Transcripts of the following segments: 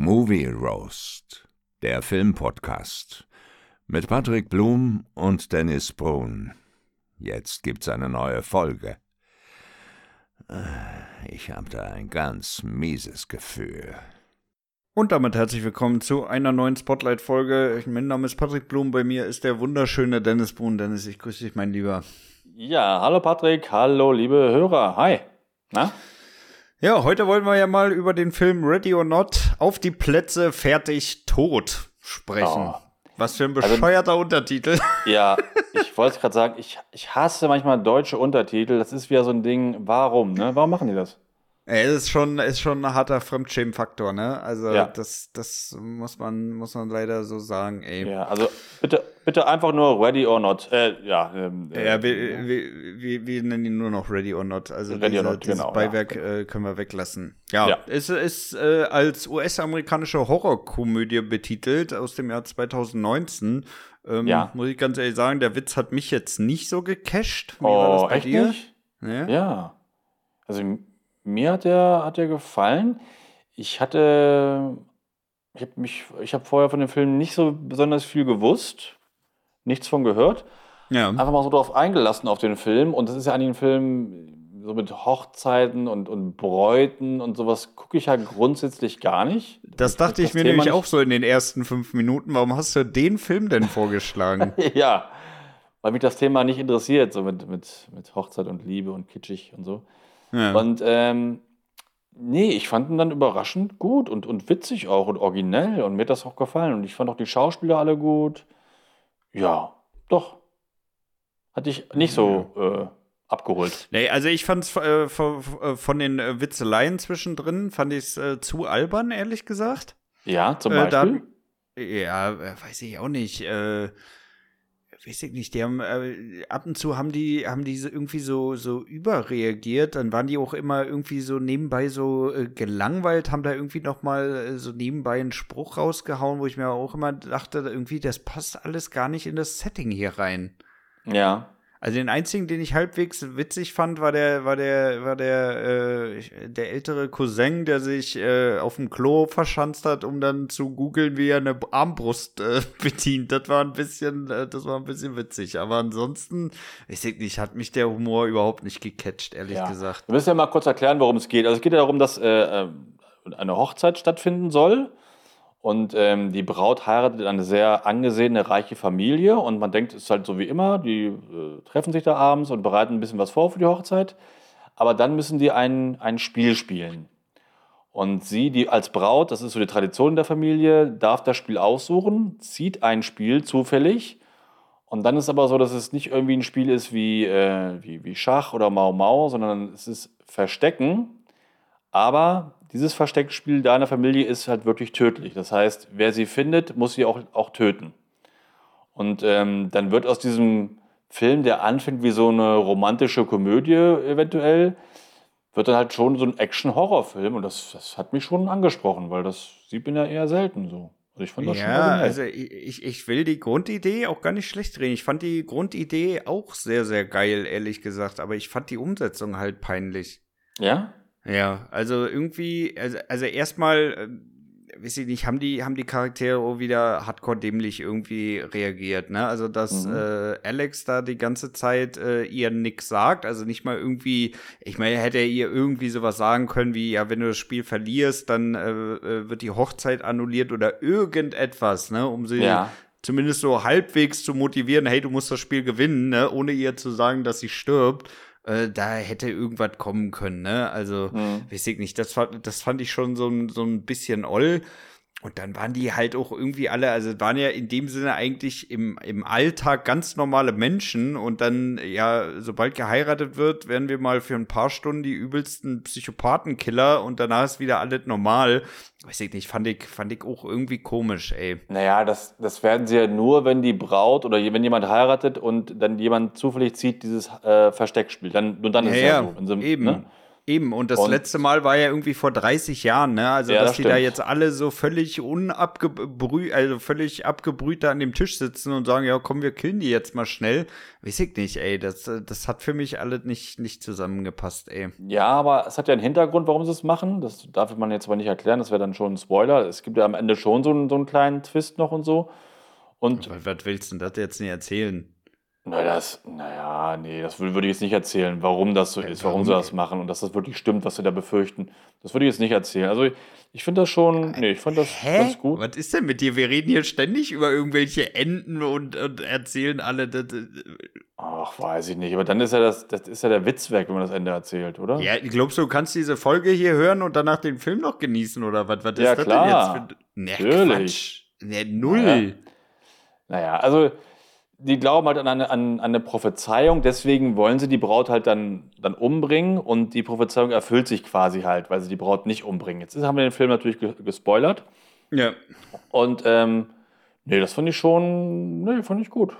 Movie Roast, der Filmpodcast mit Patrick Blum und Dennis Brun. Jetzt gibt's eine neue Folge. Ich habe da ein ganz mieses Gefühl. Und damit herzlich willkommen zu einer neuen Spotlight-Folge. Mein Name ist Patrick Blum, bei mir ist der wunderschöne Dennis Brun. Dennis, ich grüße dich, mein Lieber. Ja, hallo Patrick, hallo liebe Hörer. Hi. Na? Ja, heute wollen wir ja mal über den Film Ready or Not auf die Plätze fertig tot sprechen. Oh. Was für ein also bescheuerter also, Untertitel. Ja, ich wollte gerade sagen, ich, ich hasse manchmal deutsche Untertitel. Das ist wieder so ein Ding, warum, ne? Warum machen die das? Es ist schon, ist schon ein harter Fremdschämen-Faktor, ne? Also ja. das, das muss man, muss man leider so sagen, ey. Ja, also bitte, bitte einfach nur Ready or Not. Äh, ja, ähm, ja, äh, wir, wir, wir, wir, nennen ihn nur noch Ready or Not. Also Ready diese, or Not, dieses genau, Beiwerk ja. äh, können wir weglassen. Ja, ja. es ist äh, als US-amerikanische Horrorkomödie betitelt aus dem Jahr 2019. Ähm, ja. Muss ich ganz ehrlich sagen, der Witz hat mich jetzt nicht so gecasht. Wie oh, war das bei echt dir? Nicht? Ja. ja. Also mir hat der, hat der gefallen. Ich hatte, ich habe mich, ich habe vorher von dem Film nicht so besonders viel gewusst, nichts von gehört. Ja. Einfach mal so drauf eingelassen auf den Film. Und das ist ja eigentlich ein Film so mit Hochzeiten und, und Bräuten und sowas gucke ich ja grundsätzlich gar nicht. Das dachte ich, ich mir Thema nämlich auch so in den ersten fünf Minuten. Warum hast du den Film denn vorgeschlagen? ja, weil mich das Thema nicht interessiert, so mit, mit, mit Hochzeit und Liebe und kitschig und so. Ja. Und ähm, nee, ich fand ihn dann überraschend gut und, und witzig auch und originell und mir hat das auch gefallen. Und ich fand auch die Schauspieler alle gut. Ja, doch. Hatte ich nicht so äh, abgeholt. Nee, also ich fand es äh, von, äh, von, den äh, Witzeleien zwischendrin, fand ich es äh, zu albern, ehrlich gesagt. Ja, zum Beispiel. Da, ja, weiß ich auch nicht. Weiß ich nicht, die haben äh, ab und zu haben die haben die irgendwie so so überreagiert, dann waren die auch immer irgendwie so nebenbei so äh, gelangweilt, haben da irgendwie noch mal äh, so nebenbei einen Spruch rausgehauen, wo ich mir auch immer dachte, irgendwie das passt alles gar nicht in das Setting hier rein. Ja. Also den einzigen, den ich halbwegs witzig fand, war der, war der, war der, äh, der ältere Cousin, der sich äh, auf dem Klo verschanzt hat, um dann zu googeln, wie er eine Armbrust äh, bedient. Das war ein bisschen, äh, das war ein bisschen witzig. Aber ansonsten, ich weiß nicht, hat mich der Humor überhaupt nicht gecatcht, ehrlich ja. gesagt. Wir müssen ja mal kurz erklären, worum es geht. Also es geht ja darum, dass äh, äh eine Hochzeit stattfinden soll und ähm, die Braut heiratet eine sehr angesehene, reiche Familie. Und man denkt, es ist halt so wie immer, die äh, treffen sich da abends und bereiten ein bisschen was vor für die Hochzeit. Aber dann müssen die ein, ein Spiel spielen. Und sie, die als Braut, das ist so die Tradition der Familie, darf das Spiel aussuchen, zieht ein Spiel zufällig. Und dann ist aber so, dass es nicht irgendwie ein Spiel ist wie, äh, wie, wie Schach oder Mau Mau, sondern es ist Verstecken. Aber dieses Versteckspiel deiner Familie ist halt wirklich tödlich. Das heißt, wer sie findet, muss sie auch, auch töten. Und ähm, dann wird aus diesem Film, der anfängt wie so eine romantische Komödie eventuell, wird dann halt schon so ein Action-Horror-Film. Und das, das hat mich schon angesprochen, weil das sieht man ja eher selten so. Also ich fand das ja, schon also ich, ich will die Grundidee auch gar nicht schlecht reden. Ich fand die Grundidee auch sehr, sehr geil, ehrlich gesagt. Aber ich fand die Umsetzung halt peinlich. Ja? Ja, also irgendwie, also, also erstmal, äh, weiß ich nicht, haben die, haben die Charaktere auch wieder hardcore dämlich irgendwie reagiert, ne? Also, dass mhm. äh, Alex da die ganze Zeit äh, ihr nix sagt, also nicht mal irgendwie, ich meine, hätte er ihr irgendwie sowas sagen können wie, ja, wenn du das Spiel verlierst, dann äh, äh wird die Hochzeit annulliert oder irgendetwas, ne? Um sie ja. zumindest so halbwegs zu motivieren, hey, du musst das Spiel gewinnen, ne? Ohne ihr zu sagen, dass sie stirbt äh, da hätte irgendwas kommen können, ne? Also, mhm. weiß ich nicht, das, das fand ich schon so, so ein bisschen oll. Und dann waren die halt auch irgendwie alle, also waren ja in dem Sinne eigentlich im, im Alltag ganz normale Menschen und dann, ja, sobald geheiratet wird, werden wir mal für ein paar Stunden die übelsten Psychopathenkiller und danach ist wieder alles normal. Weiß ich nicht, fand ich, fand ich auch irgendwie komisch, ey. Naja, das, das werden sie ja nur, wenn die Braut oder wenn jemand heiratet und dann jemand zufällig zieht dieses äh, Versteckspiel. Dann, nur dann ist ja, es ja so. Sie, eben. Ne? Eben, und das und letzte Mal war ja irgendwie vor 30 Jahren, ne? Also, ja, dass das die stimmt. da jetzt alle so völlig unabgebrüht, also völlig abgebrüht da an dem Tisch sitzen und sagen, ja, komm, wir killen die jetzt mal schnell. Weiß ich nicht, ey. Das, das hat für mich alle nicht, nicht zusammengepasst, ey. Ja, aber es hat ja einen Hintergrund, warum sie es machen. Das darf man jetzt aber nicht erklären, das wäre dann schon ein Spoiler. Es gibt ja am Ende schon so einen, so einen kleinen Twist noch und so. Und was willst du denn das jetzt nicht erzählen? Na, das, naja, nee, das würde ich jetzt nicht erzählen, warum das so ist, warum sie das machen und dass das wirklich stimmt, was sie da befürchten. Das würde ich jetzt nicht erzählen. Also ich finde das schon, nee, ich finde das Hä? ganz gut. Was ist denn mit dir? Wir reden hier ständig über irgendwelche Enden und, und erzählen alle. Das, Ach, weiß ich nicht. Aber dann ist ja das, das ist ja der Witz weg, wenn man das Ende erzählt, oder? Ja, glaubst du, du kannst diese Folge hier hören und danach den Film noch genießen oder was? Was ist ja, das klar. denn jetzt für. Nee, Natürlich. Quatsch. Nee, null. Naja. naja, also die glauben halt an eine, an, eine Prophezeiung, deswegen wollen sie die Braut halt dann, dann umbringen und die Prophezeiung erfüllt sich quasi halt, weil sie die Braut nicht umbringen. Jetzt haben wir den Film natürlich gespoilert. Ja. Und ähm, nee, das fand ich schon, nee, fand ich gut.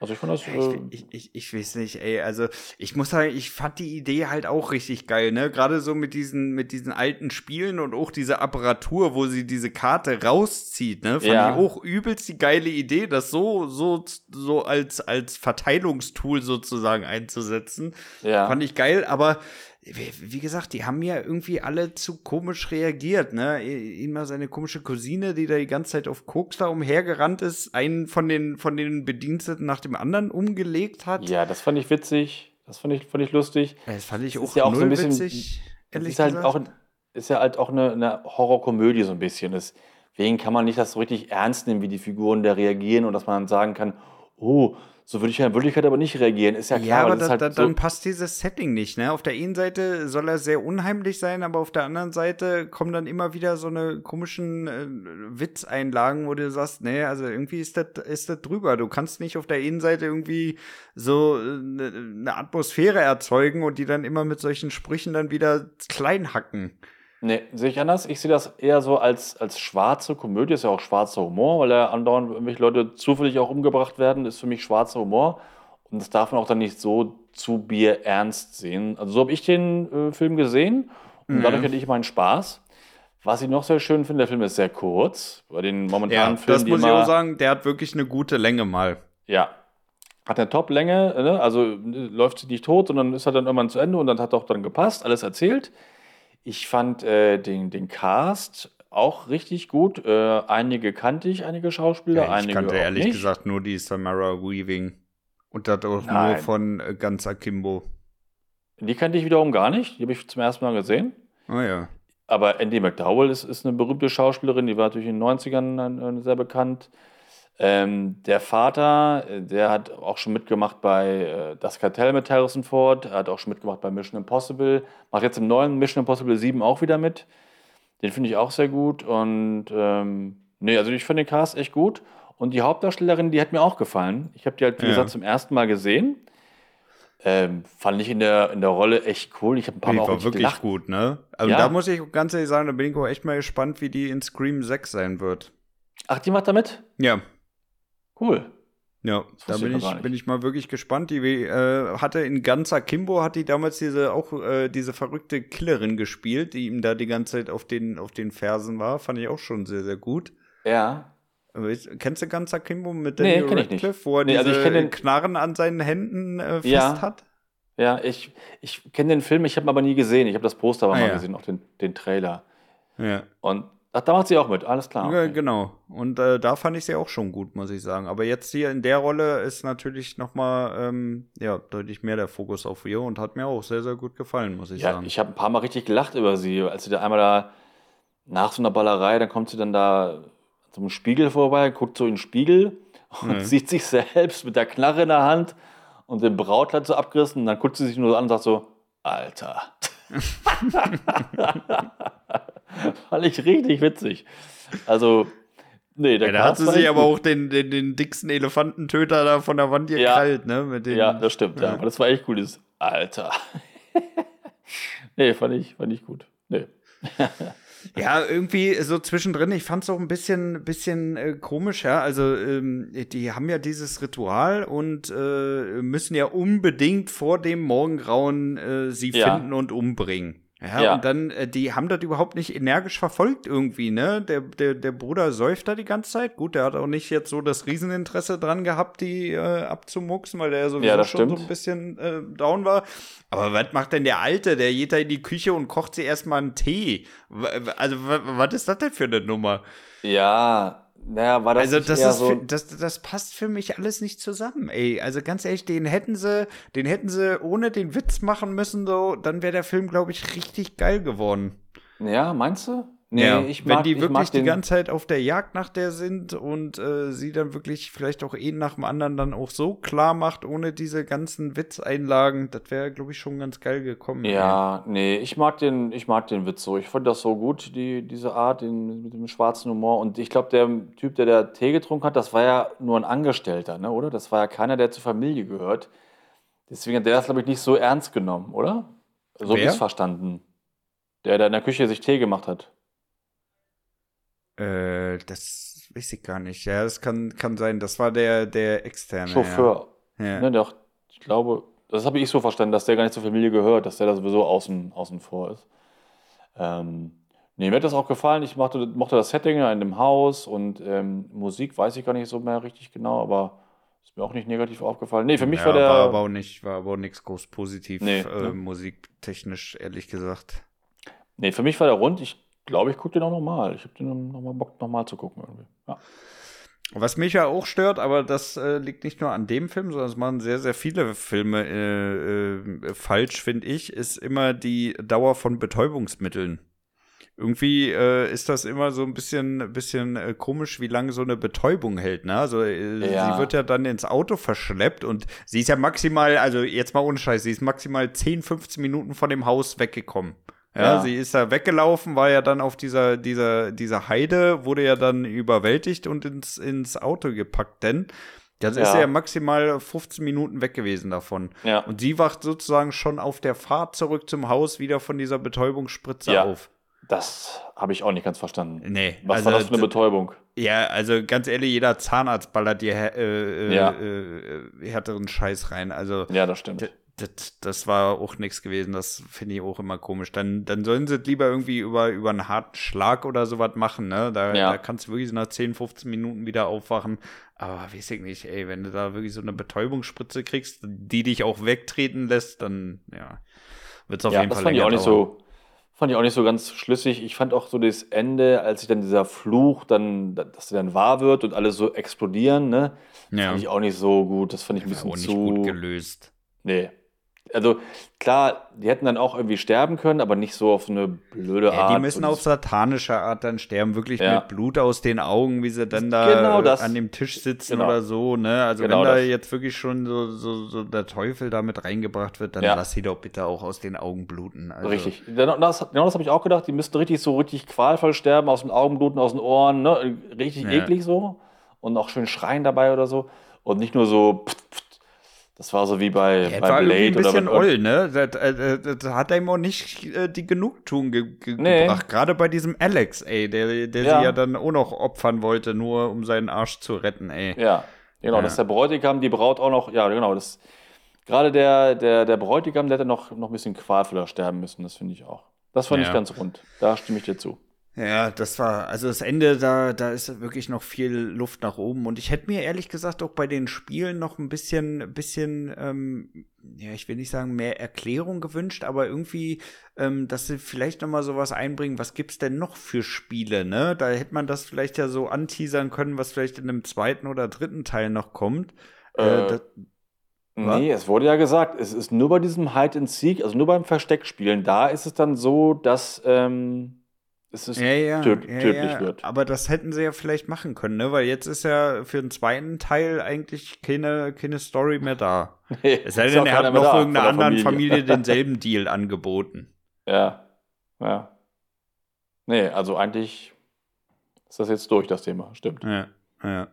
Also ich fand das. Äh ich, ich, ich, weiß nicht, ey. Also ich muss sagen, ich fand die Idee halt auch richtig geil, ne? Gerade so mit diesen, mit diesen alten Spielen und auch diese Apparatur, wo sie diese Karte rauszieht, ne? Fand ja. ich auch übelst die geile Idee, das so, so, so als, als Verteilungstool sozusagen einzusetzen. Ja. Fand ich geil, aber wie gesagt, die haben ja irgendwie alle zu komisch reagiert, ne? Immer seine komische Cousine, die da die ganze Zeit auf Koks da umhergerannt ist, einen von den, von den Bediensteten nach dem anderen umgelegt hat. Ja, das fand ich witzig. Das fand ich, fand ich lustig. Das fand ich das auch, ja auch so ein bisschen, witzig, ehrlich ist halt gesagt. Auch, ist ja halt auch eine, eine Horrorkomödie so ein bisschen. Deswegen kann man nicht das so richtig ernst nehmen, wie die Figuren da reagieren und dass man dann sagen kann, oh, so würde ich ja in Wirklichkeit aber nicht reagieren, ist ja klar. Ja, aber da, halt da, so dann passt dieses Setting nicht, ne? Auf der einen Seite soll er sehr unheimlich sein, aber auf der anderen Seite kommen dann immer wieder so eine komischen äh, Witzeinlagen, wo du sagst, nee, also irgendwie ist das ist das drüber. Du kannst nicht auf der einen Seite irgendwie so eine, äh, eine Atmosphäre erzeugen und die dann immer mit solchen Sprüchen dann wieder klein hacken. Nee, sehe ich anders. Ich sehe das eher so als, als schwarze Komödie, ist ja auch schwarzer Humor, weil ja andauernd irgendwelche Leute zufällig auch umgebracht werden, ist für mich schwarzer Humor. Und das darf man auch dann nicht so zu Bier ernst sehen. Also so habe ich den äh, Film gesehen und mhm. dadurch hatte ich meinen Spaß. Was ich noch sehr schön finde, der Film ist sehr kurz. Bei den momentanen ja, Filmen. Das muss ich auch sagen, der hat wirklich eine gute Länge mal. Ja. Hat eine Top-Länge, ne? also äh, läuft sie nicht tot, sondern ist halt dann irgendwann zu Ende und dann hat auch dann gepasst, alles erzählt. Ich fand äh, den, den Cast auch richtig gut. Äh, einige kannte ich, einige Schauspieler, ja, ich einige kannte ehrlich nicht. gesagt nur die Samara Weaving. Und das auch Nein. nur von äh, ganz Akimbo. Die kannte ich wiederum gar nicht. Die habe ich zum ersten Mal gesehen. Oh ja. Aber Andy McDowell ist, ist eine berühmte Schauspielerin, die war natürlich in den 90ern sehr bekannt. Ähm, der Vater, äh, der hat auch schon mitgemacht bei äh, Das Kartell mit Harrison Ford, hat auch schon mitgemacht bei Mission Impossible, macht jetzt im neuen Mission Impossible 7 auch wieder mit. Den finde ich auch sehr gut und ähm, nee, also ich finde den Cast echt gut. Und die Hauptdarstellerin, die hat mir auch gefallen. Ich habe die halt, wie ja. gesagt, zum ersten Mal gesehen. Ähm, fand ich in der, in der Rolle echt cool. Ich habe ein paar die Mal auch war wirklich gelacht. gut, ne? Also ja. da muss ich ganz ehrlich sagen, da bin ich auch echt mal gespannt, wie die in Scream 6 sein wird. Ach, die macht da mit? Ja. Cool. Ja, da bin ich, bin ich mal wirklich gespannt. Die äh, hatte in ganzer Kimbo hat die damals diese auch äh, diese verrückte Killerin gespielt, die ihm da die ganze Zeit auf den auf den Fersen war. Fand ich auch schon sehr sehr gut. Ja. Kennst du ganzer Kimbo mit Daniel nee, Radcliffe, wo er nee, also diese den... Knarren an seinen Händen äh, fest ja. hat? Ja, ich, ich kenne den Film, ich habe ihn aber nie gesehen. Ich habe das Poster aber ah, mal ja. gesehen, auch den, den Trailer. Ja. Und Ach, da macht sie auch mit, alles klar. Okay. Genau. Und äh, da fand ich sie auch schon gut, muss ich sagen. Aber jetzt hier in der Rolle ist natürlich noch mal ähm, ja, deutlich mehr der Fokus auf ihr und hat mir auch sehr, sehr gut gefallen, muss ich ja, sagen. Ich habe ein paar Mal richtig gelacht über sie, als sie da einmal da nach so einer Ballerei, dann kommt sie dann da zum Spiegel vorbei, guckt so in den Spiegel und mhm. sieht sich selbst mit der Knarre in der Hand und dem Brautkleid so abgerissen. Und dann guckt sie sich nur so an und sagt so, Alter. Fand ich richtig witzig. Also, nee, der ja, Da hat sie sich aber auch den, den, den dicksten Elefantentöter da von der Wand gekrallt, ja. ne? Mit den, ja, das stimmt, ja. ja. Aber das war echt cool, Alter. nee, fand ich, fand ich gut. Nee. Ja, irgendwie so zwischendrin, ich fand es auch ein bisschen, bisschen äh, komisch, ja. Also, ähm, die haben ja dieses Ritual und äh, müssen ja unbedingt vor dem Morgengrauen äh, sie ja. finden und umbringen. Ja, ja, und dann, äh, die haben das überhaupt nicht energisch verfolgt irgendwie, ne? Der, der, der Bruder säuft da die ganze Zeit. Gut, der hat auch nicht jetzt so das Rieseninteresse dran gehabt, die äh, abzumuxen, weil der ja sowieso ja, schon stimmt. so ein bisschen äh, down war. Aber was macht denn der Alte? Der geht da in die Küche und kocht sich erstmal einen Tee. Also, was ist das denn für eine Nummer? Ja, naja, war das also das ist so das, das passt für mich alles nicht zusammen, ey. Also ganz ehrlich, den hätten sie, den hätten sie ohne den Witz machen müssen, so, dann wäre der Film, glaube ich, richtig geil geworden. Ja, meinst du? Nee, ja, ich mag, wenn die wirklich die ganze Zeit auf der Jagd nach der sind und äh, sie dann wirklich vielleicht auch einen nach dem anderen dann auch so klar macht, ohne diese ganzen Witzeinlagen, das wäre, glaube ich, schon ganz geil gekommen. Ja, ey. nee, ich mag den, ich mag den Witz so. Ich fand das so gut, die, diese Art den, mit dem schwarzen Humor. Und ich glaube, der Typ, der da Tee getrunken hat, das war ja nur ein Angestellter, ne, oder? Das war ja keiner, der zur Familie gehört. Deswegen hat der das, glaube ich, nicht so ernst genommen, oder? So wie es verstanden. Der da in der Küche sich Tee gemacht hat. Äh, das weiß ich gar nicht. Ja, das kann, kann sein. Das war der, der externe. Chauffeur. Ja. ja. Ne, der, ich glaube, das habe ich so verstanden, dass der gar nicht zur Familie gehört, dass der da sowieso außen, außen vor ist. Ähm, nee, mir hat das auch gefallen. Ich mochte, mochte das Setting in dem Haus und ähm, Musik weiß ich gar nicht so mehr richtig genau, aber ist mir auch nicht negativ aufgefallen. Nee, für mich ja, war der. War aber auch nicht, war aber auch nichts groß positiv, nee, äh, ne? musiktechnisch, ehrlich gesagt. Nee, für mich war der rund. Ich glaube, ich gucke den auch nochmal. Ich habe den nochmal Bock, nochmal zu gucken. Irgendwie. Ja. Was mich ja auch stört, aber das äh, liegt nicht nur an dem Film, sondern es machen sehr, sehr viele Filme äh, äh, falsch, finde ich, ist immer die Dauer von Betäubungsmitteln. Irgendwie äh, ist das immer so ein bisschen, bisschen äh, komisch, wie lange so eine Betäubung hält. Ne? Also äh, ja. sie wird ja dann ins Auto verschleppt und sie ist ja maximal, also jetzt mal ohne Scheiß, sie ist maximal 10, 15 Minuten von dem Haus weggekommen. Ja, ja, sie ist da weggelaufen, war ja dann auf dieser, dieser, dieser Heide, wurde ja dann überwältigt und ins, ins Auto gepackt, denn das ja. ist ja maximal 15 Minuten weg gewesen davon. Ja. Und sie wacht sozusagen schon auf der Fahrt zurück zum Haus wieder von dieser Betäubungsspritze ja. auf. Das habe ich auch nicht ganz verstanden. Nee. Was also, war das für eine Betäubung? Ja, also ganz ehrlich, jeder Zahnarzt ballert dir äh, äh, ja. äh, härteren Scheiß rein. Also, ja, das stimmt das, das war auch nichts gewesen. Das finde ich auch immer komisch. Dann, dann sollen sie lieber irgendwie über, über einen harten Schlag oder sowas machen. Ne? Da, ja. da kannst du wirklich nach 10, 15 Minuten wieder aufwachen. Aber weiß ich nicht, ey, wenn du da wirklich so eine Betäubungsspritze kriegst, die dich auch wegtreten lässt, dann ja, wird es auf ja, jeden das Fall fand ich auch nicht so Fand ich auch nicht so ganz schlüssig. Ich fand auch so das Ende, als sich dann dieser Fluch dann, dass der dann wahr wird und alle so explodieren, ne? Ja. Fand ich auch nicht so gut. Das fand ich ein bisschen zu. gut gelöst. Nee, also klar, die hätten dann auch irgendwie sterben können, aber nicht so auf eine blöde Art. Ja, die müssen auf satanische Art dann sterben, wirklich ja. mit Blut aus den Augen, wie sie dann da genau an dem Tisch sitzen genau. oder so. Ne? Also genau wenn da das. jetzt wirklich schon so, so, so, der Teufel damit reingebracht wird, dann ja. lass sie doch bitte auch aus den Augen bluten. Also richtig. Genau das, genau das habe ich auch gedacht. Die müssten richtig so richtig qualvoll sterben, aus den Augen bluten, aus den Ohren, ne? richtig eklig so. Und auch schön schreien dabei oder so. Und nicht nur so pft, pft, das war so wie bei, ja, bei war Blade ein bisschen oder oll, ne? Das, äh, das, hat ihm auch nicht äh, die Genugtuung ge ge nee. gebracht. Gerade bei diesem Alex, ey, der, der ja. sie ja dann auch noch opfern wollte, nur um seinen Arsch zu retten, ey. Ja, genau. Ja. Das ist der Bräutigam, die Braut auch noch, ja, genau. Das, gerade der, der, der Bräutigam, der hätte noch, noch ein bisschen qualvoller sterben müssen, das finde ich auch. Das fand ja. ich ganz rund. Da stimme ich dir zu. Ja, das war, also das Ende, da, da ist wirklich noch viel Luft nach oben. Und ich hätte mir ehrlich gesagt auch bei den Spielen noch ein bisschen, bisschen, ähm, ja, ich will nicht sagen mehr Erklärung gewünscht, aber irgendwie, ähm, dass sie vielleicht noch mal sowas einbringen, was gibt's denn noch für Spiele, ne? Da hätte man das vielleicht ja so anteasern können, was vielleicht in einem zweiten oder dritten Teil noch kommt. Äh, äh das, Nee, es wurde ja gesagt, es ist nur bei diesem Hide and Seek, also nur beim Versteckspielen, da ist es dann so, dass ähm, es ist ja, ja, töd ja, tödlich wird. Aber das hätten sie ja vielleicht machen können, ne? Weil jetzt ist ja für den zweiten Teil eigentlich keine, keine Story mehr da. Nee, es sei denn, er hat noch da, irgendeiner anderen Familie. Familie denselben Deal angeboten. Ja, ja. Nee, also eigentlich ist das jetzt durch, das Thema, stimmt. Ja. Ja.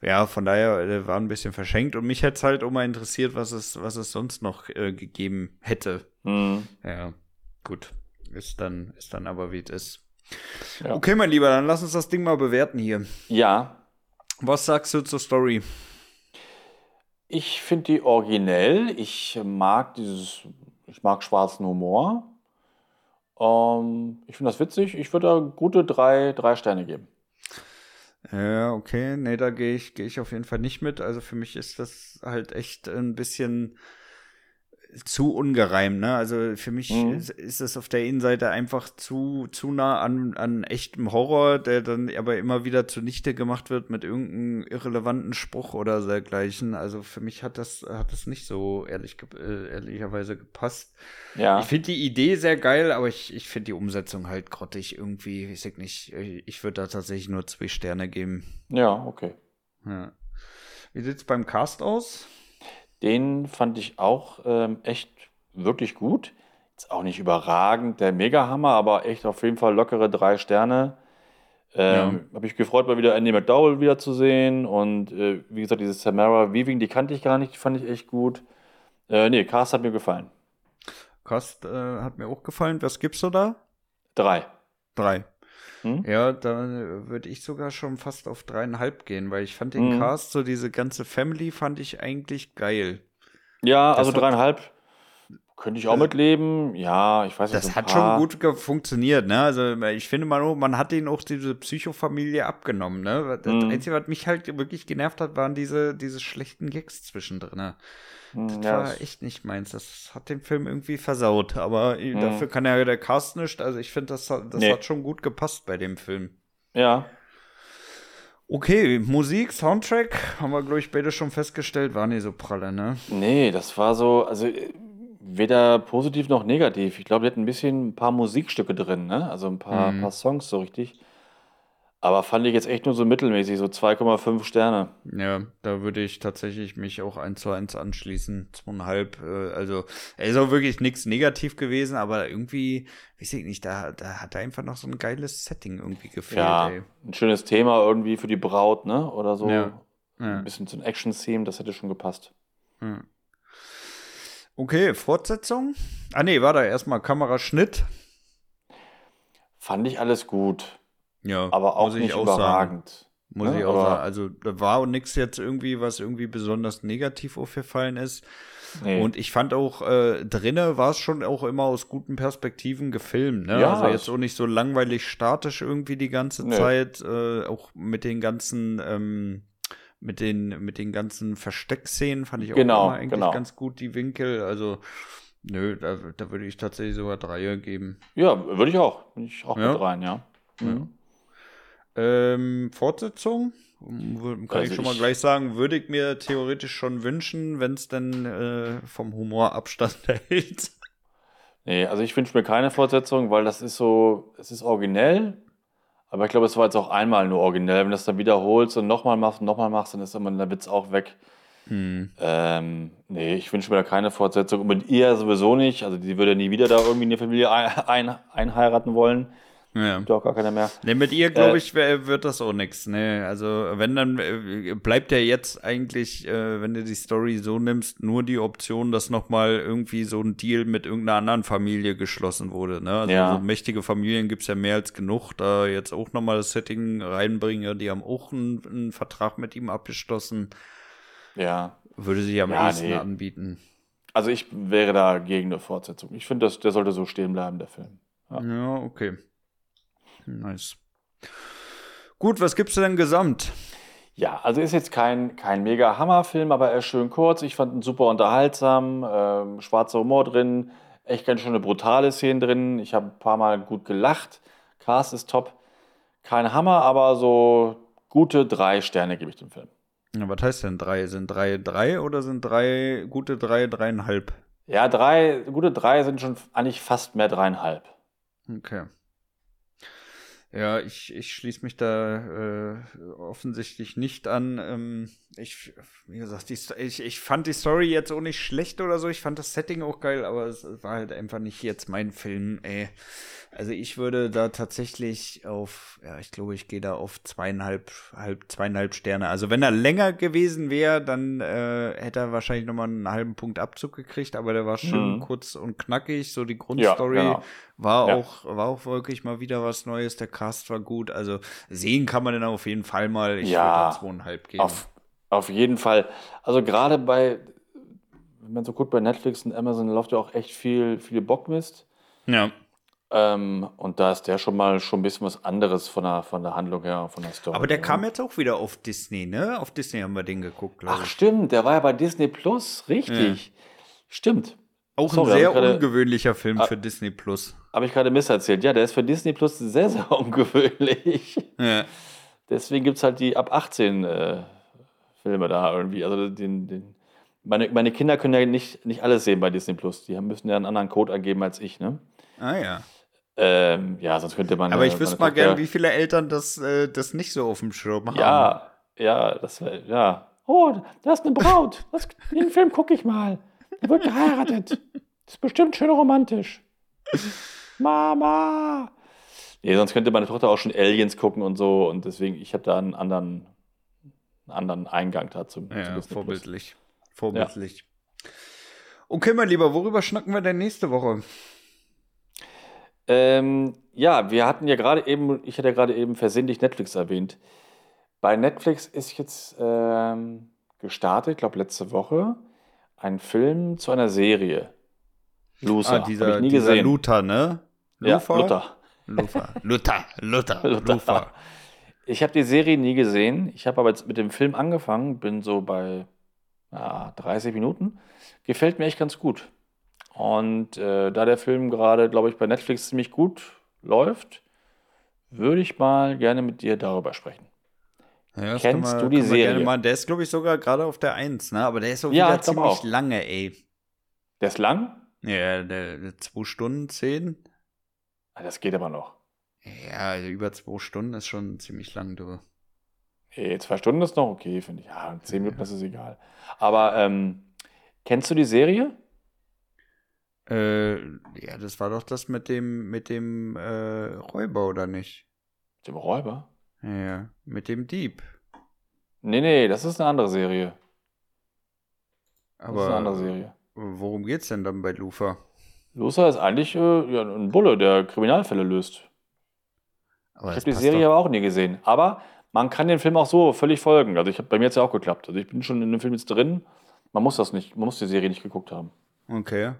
ja, von daher der war ein bisschen verschenkt und mich hätte es halt auch mal interessiert, was es, was es sonst noch äh, gegeben hätte. Mhm. Ja, gut. Ist dann, ist dann aber wie es ist. Ja. Okay, mein Lieber, dann lass uns das Ding mal bewerten hier. Ja. Was sagst du zur Story? Ich finde die originell. Ich mag dieses, ich mag schwarzen Humor. Ähm, ich finde das witzig. Ich würde da gute drei, drei Sterne geben. Ja, okay. Nee, da gehe ich, gehe ich auf jeden Fall nicht mit. Also für mich ist das halt echt ein bisschen zu ungereimt, ne? Also für mich mhm. ist, ist es auf der Innenseite einfach zu, zu nah an, an echtem Horror, der dann aber immer wieder zunichte gemacht wird mit irgendeinem irrelevanten Spruch oder dergleichen. Also für mich hat das, hat das nicht so ehrlich, äh, ehrlicherweise gepasst. Ja. Ich finde die Idee sehr geil, aber ich, ich finde die Umsetzung halt grottig irgendwie. Ich sag nicht, ich würde da tatsächlich nur zwei Sterne geben. Ja, okay. Ja. Wie sieht's beim Cast aus? Den fand ich auch ähm, echt wirklich gut. Jetzt auch nicht überragend, der Megahammer, aber echt auf jeden Fall lockere drei Sterne. Ähm, ja. Habe ich gefreut, mal wieder Andy McDowell wiederzusehen. Und äh, wie gesagt, diese Samara Weaving, die kannte ich gar nicht, die fand ich echt gut. Äh, nee, Cast hat mir gefallen. Cast äh, hat mir auch gefallen. Was gibst du da? Drei. Drei. Hm? Ja, da würde ich sogar schon fast auf dreieinhalb gehen, weil ich fand den hm. Cast, so diese ganze Family, fand ich eigentlich geil. Ja, das also dreieinhalb könnte ich auch das, mitleben. Ja, ich weiß nicht. Das hat schon gut funktioniert, ne? Also ich finde mal, man hat ihnen auch diese Psychofamilie abgenommen, ne? Das hm. Einzige, was mich halt wirklich genervt hat, waren diese, diese schlechten Gags zwischendrin. Ne? Hm, das ja, war echt nicht meins. Das hat den Film irgendwie versaut. Aber mhm. dafür kann ja der Cast nicht. Also ich finde, das, das nee. hat schon gut gepasst bei dem Film. Ja. Okay, Musik, Soundtrack, haben wir, glaube ich, beide schon festgestellt, war nicht so pralle, ne? Nee, das war so, also weder positiv noch negativ. Ich glaube, wir hatten ein bisschen ein paar Musikstücke drin, ne? Also ein paar, mhm. paar Songs so richtig. Aber fand ich jetzt echt nur so mittelmäßig, so 2,5 Sterne. Ja, da würde ich tatsächlich mich auch eins zu eins anschließen. Zweieinhalb, äh, also er ist auch wirklich nichts negativ gewesen, aber irgendwie, weiß ich nicht, da, da hat einfach noch so ein geiles Setting irgendwie gefehlt. Ja, ey. ein schönes Thema irgendwie für die Braut, ne? Oder so. Ja. ja. Ein bisschen so ein Action-Theme, das hätte schon gepasst. Ja. Okay, Fortsetzung? Ah nee, war da erstmal Kameraschnitt. Fand ich alles gut. Ja, aber auch nicht auch überragend. Sagen. Muss ja, ich auch sagen. Also da war nichts jetzt irgendwie, was irgendwie besonders negativ aufgefallen ist. Nee. Und ich fand auch, äh, drinnen war es schon auch immer aus guten Perspektiven gefilmt. Ne? Ja, also jetzt auch nicht so langweilig statisch irgendwie die ganze nee. Zeit. Äh, auch mit den ganzen, ähm, mit den, mit den ganzen Versteckszenen fand ich auch genau, immer eigentlich genau. ganz gut die Winkel. Also nö, da, da würde ich tatsächlich sogar Dreier geben. Ja, würde ich auch. Würde ich auch ja. mit rein, ja. Mhm. Ähm, Fortsetzung? Kann also ich schon mal gleich sagen, würde ich mir theoretisch schon wünschen, wenn es denn äh, vom Humor Abstand hält. Nee, also ich wünsche mir keine Fortsetzung, weil das ist so, es ist originell, aber ich glaube, es war jetzt auch einmal nur originell. Wenn du das dann wiederholst und nochmal machst und nochmal machst, dann ist immer der Witz auch weg. Hm. Ähm, nee, ich wünsche mir da keine Fortsetzung. Und mit ihr sowieso nicht. Also die würde nie wieder da irgendwie eine Familie ein, ein, einheiraten wollen. Ja. Gibt auch gar keiner mehr. Ne, mit ihr, glaube äh, ich, wird das auch nichts. Ne, also wenn dann äh, bleibt ja jetzt eigentlich, äh, wenn du die Story so nimmst, nur die Option, dass nochmal irgendwie so ein Deal mit irgendeiner anderen Familie geschlossen wurde. Ne? Also ja. so mächtige Familien gibt's ja mehr als genug. Da jetzt auch nochmal das Setting reinbringen, die haben auch einen, einen Vertrag mit ihm abgeschlossen. Ja. Würde sich am ja, ehesten nee. anbieten. Also ich wäre da gegen eine Fortsetzung. Ich finde, der sollte so stehen bleiben, der Film. Ja, ja okay. Nice. Gut, was gibst du denn gesamt? Ja, also ist jetzt kein, kein mega Hammerfilm, aber er ist schön kurz. Ich fand ihn super unterhaltsam, ähm, schwarzer Humor drin, echt ganz schöne brutale Szenen drin. Ich habe ein paar Mal gut gelacht. Cast ist top. Kein Hammer, aber so gute drei Sterne gebe ich dem Film. Ja, was heißt denn drei? Sind drei drei oder sind drei gute drei dreieinhalb? Ja, drei, gute drei sind schon eigentlich fast mehr dreieinhalb. Okay. Ja, ich, ich schließe mich da äh, offensichtlich nicht an. Ähm, ich, wie gesagt, die, ich, ich fand die Story jetzt auch nicht schlecht oder so. Ich fand das Setting auch geil, aber es war halt einfach nicht jetzt mein Film, ey. Also ich würde da tatsächlich auf, ja, ich glaube, ich gehe da auf zweieinhalb, halb, zweieinhalb Sterne. Also wenn er länger gewesen wäre, dann äh, hätte er wahrscheinlich nochmal einen halben Punkt Abzug gekriegt, aber der war schön mhm. kurz und knackig. So die Grundstory ja, genau. war ja. auch, war auch wirklich mal wieder was Neues. Der Cast war gut. Also sehen kann man den auf jeden Fall mal. Ich ja, würde zweieinhalb geben. Auf, auf jeden Fall. Also gerade bei, wenn man so guckt, bei Netflix und Amazon läuft ja auch echt viel, viel Bockmist. Ja. Ähm, und da ist der schon mal schon ein bisschen was anderes von der, von der Handlung her, von der Story. Aber der kam jetzt auch wieder auf Disney, ne? Auf Disney haben wir den geguckt, Ach, ich. stimmt, der war ja bei Disney Plus, richtig. Ja. Stimmt. Auch Sorry, ein sehr grade, ungewöhnlicher Film für Disney Plus. Habe ich gerade misserzählt. Ja, der ist für Disney Plus sehr, sehr ungewöhnlich. Ja. Deswegen gibt es halt die ab 18 äh, Filme da irgendwie. Also den, den, meine, meine Kinder können ja nicht, nicht alles sehen bei Disney Plus. Die müssen ja einen anderen Code angeben als ich, ne? Ah ja. Ähm, ja, sonst könnte man. Aber ich wüsste mal gern, wie viele Eltern das, äh, das nicht so auf dem Schirm haben. Ja, ja, das wäre, ja. Oh, da ist eine Braut. Das, den Film gucke ich mal. Der wird geheiratet. Das ist bestimmt schön romantisch. Mama! Nee, sonst könnte meine Tochter auch schon Aliens gucken und so. Und deswegen, ich habe da einen anderen, einen anderen Eingang dazu. Ja, vorbildlich. Vorbildlich. Ja. Okay, mein Lieber, worüber schnacken wir denn nächste Woche? Ähm, ja, wir hatten ja gerade eben, ich hatte ja gerade eben versehentlich Netflix erwähnt. Bei Netflix ist jetzt ähm, gestartet, ich glaube letzte Woche, ein Film zu einer Serie. Luther. Ah, dieser, ich nie dieser gesehen. Luther, ne? Luther? Ja, Luther. Luther. Luther. Luther. Luther. Luther. Ich habe die Serie nie gesehen. Ich habe aber jetzt mit dem Film angefangen, bin so bei ja, 30 Minuten. Gefällt mir echt ganz gut. Und äh, da der Film gerade, glaube ich, bei Netflix ziemlich gut läuft, würde ich mal gerne mit dir darüber sprechen. Ja, Kennst wir, du die Serie? Der ist, glaube ich, sogar gerade auf der 1, ne? Aber der ist so ja, wieder ziemlich auch. lange, ey. Der ist lang? Ja, der, der zwei Stunden, zehn. Ah, das geht aber noch. Ja, also über zwei Stunden ist schon ziemlich lang, du. Hey, zwei Stunden ist noch okay, finde ich. Ja, zehn Minuten ja. ist es egal. Aber ähm, kennst du die Serie? Äh, ja, das war doch das mit dem, mit dem äh, Räuber, oder nicht? Dem Räuber? Ja, mit dem Dieb. Nee, nee, das ist eine andere Serie. Aber das ist eine andere Serie. Worum geht's denn dann bei Lufa? Lufa ist eigentlich äh, ja, ein Bulle, der Kriminalfälle löst. Aber ich habe die Serie doch. aber auch nie gesehen. Aber man kann den Film auch so völlig folgen. Also ich hab, bei mir hat es ja auch geklappt. Also ich bin schon in dem Film jetzt drin. Man muss das nicht, man muss die Serie nicht geguckt haben. Okay.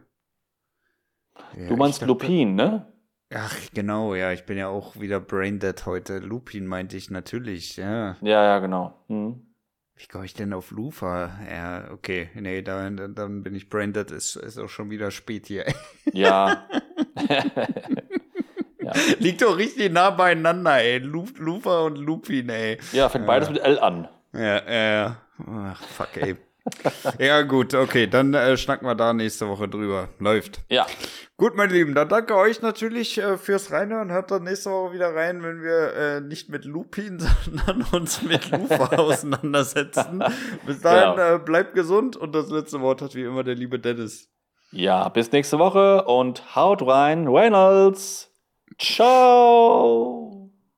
Ja, du meinst Lupin, ne? Ach, genau, ja, ich bin ja auch wieder braindead heute. Lupin meinte ich natürlich, ja. Ja, ja, genau. Mhm. Wie komme ich denn auf Lufa? Ja, okay, nee, dann, dann bin ich braindead, ist, ist auch schon wieder spät hier. Ja. ja. Liegt doch richtig nah beieinander, ey. Lufa und Lupin, ey. Ja, fängt beides mit L an. Ja, ja, ja. Ach, fuck, ey. ja, gut, okay, dann äh, schnacken wir da nächste Woche drüber. Läuft. Ja. Gut, meine Lieben, dann danke euch natürlich äh, fürs Reinhören. Hört dann nächste Woche wieder rein, wenn wir äh, nicht mit Lupin, sondern uns mit Lufa auseinandersetzen. Bis dahin, genau. äh, bleibt gesund und das letzte Wort hat wie immer der liebe Dennis. Ja, bis nächste Woche und haut rein, Reynolds. Ciao.